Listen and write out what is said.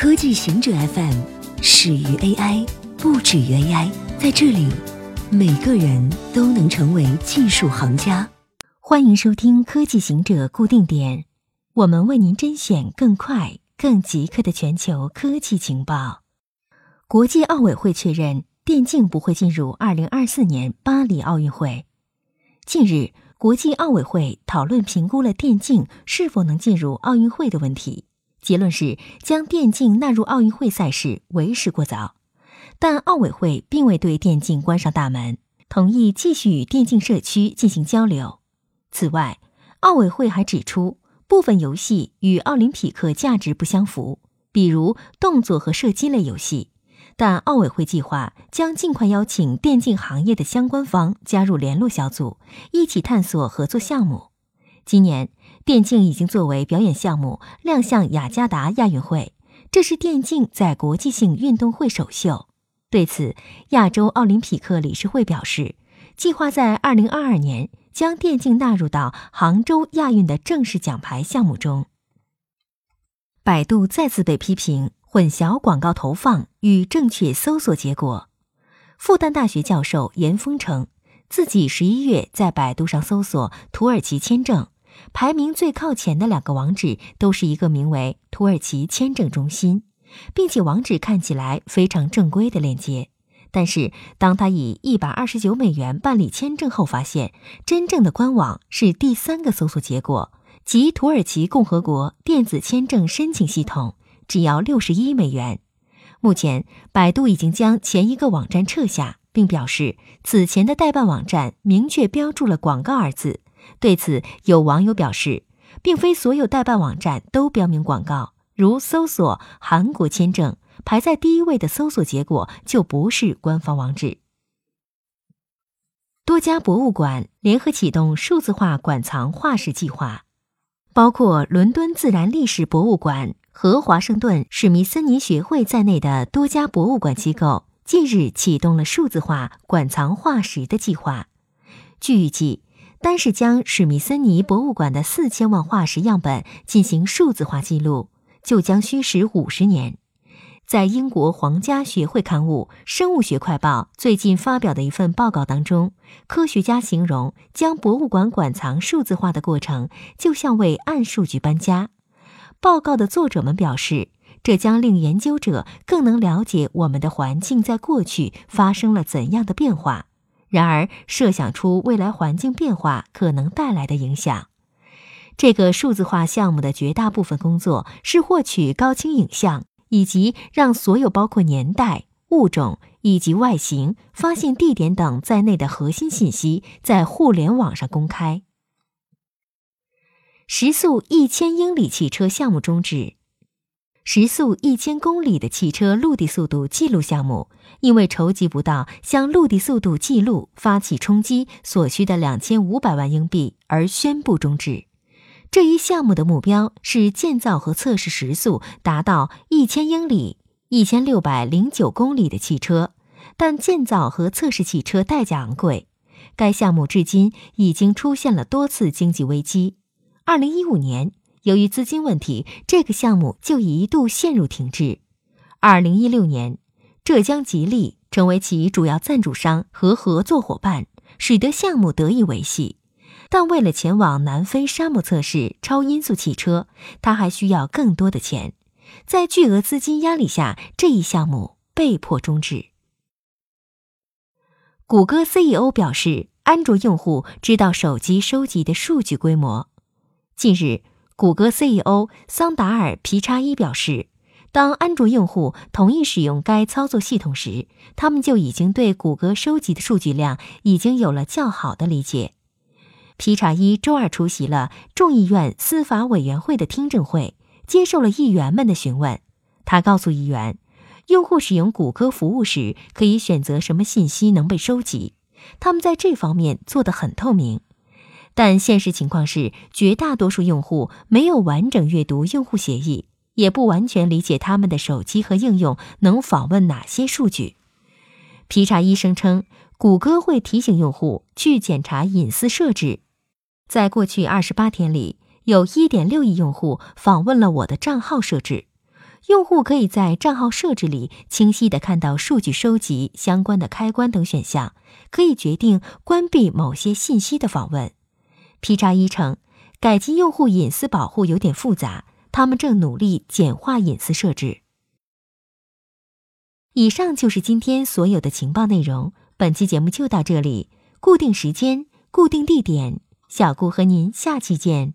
科技行者 FM 始于 AI，不止于 AI。在这里，每个人都能成为技术行家。欢迎收听科技行者固定点，我们为您甄选更快、更即刻的全球科技情报。国际奥委会确认，电竞不会进入2024年巴黎奥运会。近日，国际奥委会讨论评估了电竞是否能进入奥运会的问题。结论是，将电竞纳入奥运会赛事为时过早，但奥委会并未对电竞关上大门，同意继续与电竞社区进行交流。此外，奥委会还指出，部分游戏与奥林匹克价值不相符，比如动作和射击类游戏，但奥委会计划将尽快邀请电竞行业的相关方加入联络小组，一起探索合作项目。今年。电竞已经作为表演项目亮相雅加达亚运会，这是电竞在国际性运动会首秀。对此，亚洲奥林匹克理事会表示，计划在二零二二年将电竞纳入到杭州亚运的正式奖牌项目中。百度再次被批评混淆广告投放与正确搜索结果。复旦大学教授严峰称，自己十一月在百度上搜索土耳其签证。排名最靠前的两个网址都是一个名为“土耳其签证中心”，并且网址看起来非常正规的链接。但是，当他以一百二十九美元办理签证后，发现真正的官网是第三个搜索结果，即土耳其共和国电子签证申请系统，只要六十一美元。目前，百度已经将前一个网站撤下，并表示此前的代办网站明确标注了“广告”二字。对此，有网友表示，并非所有代办网站都标明广告，如搜索韩国签证，排在第一位的搜索结果就不是官方网址。多家博物馆联合启动数字化馆藏化石计划，包括伦敦自然历史博物馆和华盛顿史密森尼学会在内的多家博物馆机构近日启动了数字化馆藏化石的计划。据预计。单是将史密森尼博物馆的四千万化石样本进行数字化记录，就将需时五十年。在英国皇家学会刊物《生物学快报》最近发表的一份报告当中，科学家形容将博物馆馆藏数字化的过程，就像为暗数据搬家。报告的作者们表示，这将令研究者更能了解我们的环境在过去发生了怎样的变化。然而，设想出未来环境变化可能带来的影响。这个数字化项目的绝大部分工作是获取高清影像，以及让所有包括年代、物种以及外形、发现地点等在内的核心信息在互联网上公开。时速一千英里汽车项目终止。时速一千公里的汽车陆地速度记录项目，因为筹集不到向陆地速度记录发起冲击所需的两千五百万英币而宣布终止。这一项目的目标是建造和测试时速达到一千英里（一千六百零九公里）的汽车，但建造和测试汽车代价昂贵。该项目至今已经出现了多次经济危机。二零一五年。由于资金问题，这个项目就一度陷入停滞。二零一六年，浙江吉利成为其主要赞助商和合作伙伴，使得项目得以维系。但为了前往南非沙漠测试超音速汽车，他还需要更多的钱。在巨额资金压力下，这一项目被迫终止。谷歌 CEO 表示，安卓用户知道手机收集的数据规模。近日。谷歌 CEO 桑达尔·皮查伊表示，当安卓用户同意使用该操作系统时，他们就已经对谷歌收集的数据量已经有了较好的理解。皮查伊周二出席了众议院司法委员会的听证会，接受了议员们的询问。他告诉议员，用户使用谷歌服务时可以选择什么信息能被收集，他们在这方面做得很透明。但现实情况是，绝大多数用户没有完整阅读用户协议，也不完全理解他们的手机和应用能访问哪些数据。皮查医生称，谷歌会提醒用户去检查隐私设置。在过去二十八天里，有一点六亿用户访问了我的账号设置。用户可以在账号设置里清晰地看到数据收集、相关的开关等选项，可以决定关闭某些信息的访问。P 叉一称，改进用户隐私保护有点复杂，他们正努力简化隐私设置。以上就是今天所有的情报内容，本期节目就到这里。固定时间，固定地点，小顾和您下期见。